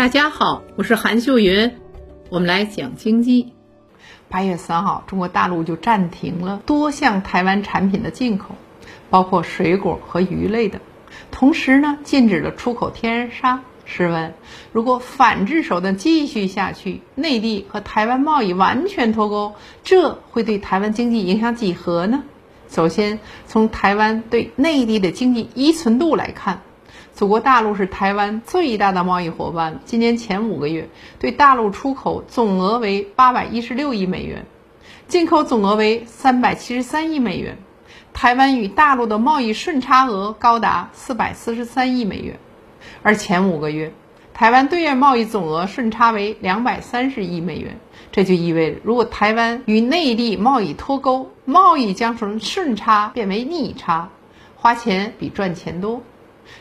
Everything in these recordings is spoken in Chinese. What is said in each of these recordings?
大家好，我是韩秀云，我们来讲经济。八月三号，中国大陆就暂停了多项台湾产品的进口，包括水果和鱼类的，同时呢，禁止了出口天然砂。试问，如果反制手段继续下去，内地和台湾贸易完全脱钩，这会对台湾经济影响几何呢？首先，从台湾对内地的经济依存度来看。祖国大陆是台湾最大的贸易伙伴。今年前五个月，对大陆出口总额为八百一十六亿美元，进口总额为三百七十三亿美元。台湾与大陆的贸易顺差额高达四百四十三亿美元。而前五个月，台湾对外贸易总额顺差为两百三十亿美元。这就意味着，如果台湾与内地贸易脱钩，贸易将从顺差变为逆差，花钱比赚钱多。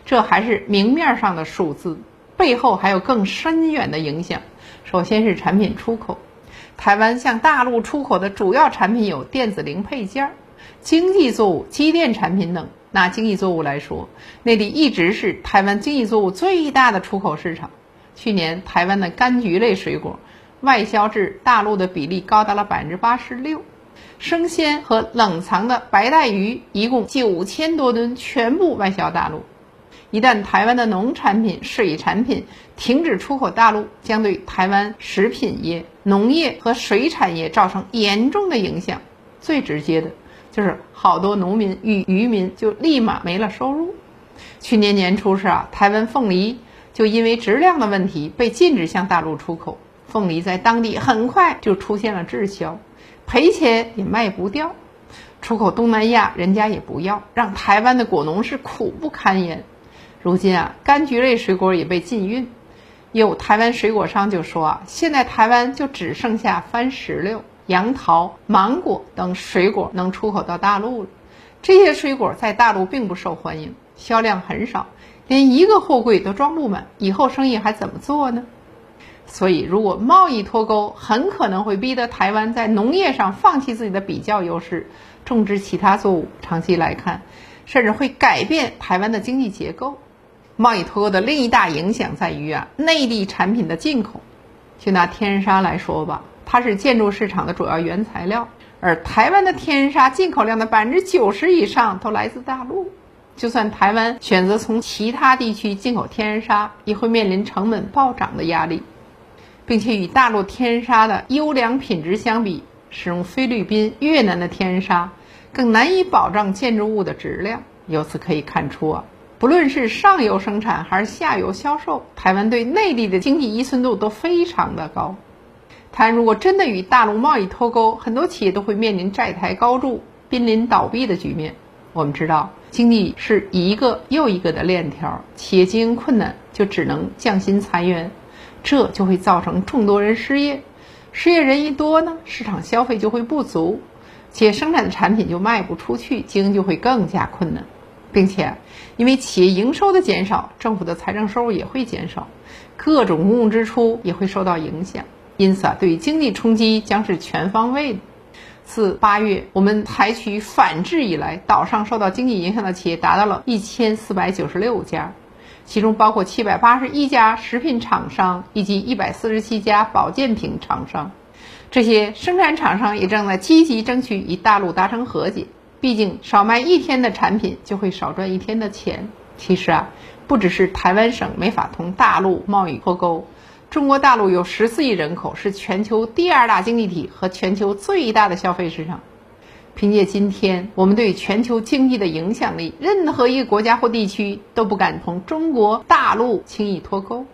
这还是明面上的数字，背后还有更深远的影响。首先是产品出口，台湾向大陆出口的主要产品有电子零配件、经济作物、机电产品等。拿经济作物来说，内地一直是台湾经济作物最大的出口市场。去年，台湾的柑橘类水果外销至大陆的比例高达了百分之八十六，生鲜和冷藏的白带鱼一共九千多吨全部外销大陆。一旦台湾的农产品、水产品停止出口大陆，将对台湾食品业、农业和水产业造成严重的影响。最直接的，就是好多农民与渔民就立马没了收入。去年年初时啊，台湾凤梨就因为质量的问题被禁止向大陆出口，凤梨在当地很快就出现了滞销，赔钱也卖不掉，出口东南亚人家也不要，让台湾的果农是苦不堪言。如今啊，柑橘类水果也被禁运，有台湾水果商就说啊，现在台湾就只剩下番石榴、杨桃、芒果等水果能出口到大陆了。这些水果在大陆并不受欢迎，销量很少，连一个货柜都装不满，以后生意还怎么做呢？所以，如果贸易脱钩，很可能会逼得台湾在农业上放弃自己的比较优势，种植其他作物。长期来看，甚至会改变台湾的经济结构。贸易脱钩的另一大影响在于啊，内地产品的进口。就拿天然砂来说吧，它是建筑市场的主要原材料，而台湾的天然砂进口量的百分之九十以上都来自大陆。就算台湾选择从其他地区进口天然砂，也会面临成本暴涨的压力，并且与大陆天然砂的优良品质相比，使用菲律宾、越南的天然砂更难以保障建筑物的质量。由此可以看出啊。不论是上游生产还是下游销售，台湾对内地的经济依存度都非常的高。台湾如果真的与大陆贸易脱钩，很多企业都会面临债台高筑、濒临倒闭的局面。我们知道，经济是一个又一个的链条，企业经营困难就只能降薪裁员，这就会造成众多人失业。失业人一多呢，市场消费就会不足，企业生产的产品就卖不出去，经营就会更加困难。并且，因为企业营收的减少，政府的财政收入也会减少，各种公共支出也会受到影响。因此啊，对于经济冲击将是全方位的。自八月我们采取反制以来，岛上受到经济影响的企业达到了一千四百九十六家，其中包括七百八十一家食品厂商以及一百四十七家保健品厂商。这些生产厂商也正在积极争取与大陆达成和解。毕竟少卖一天的产品就会少赚一天的钱。其实啊，不只是台湾省没法同大陆贸易脱钩，中国大陆有十四亿人口，是全球第二大经济体和全球最大的消费市场。凭借今天我们对全球经济的影响力，任何一个国家或地区都不敢同中国大陆轻易脱钩。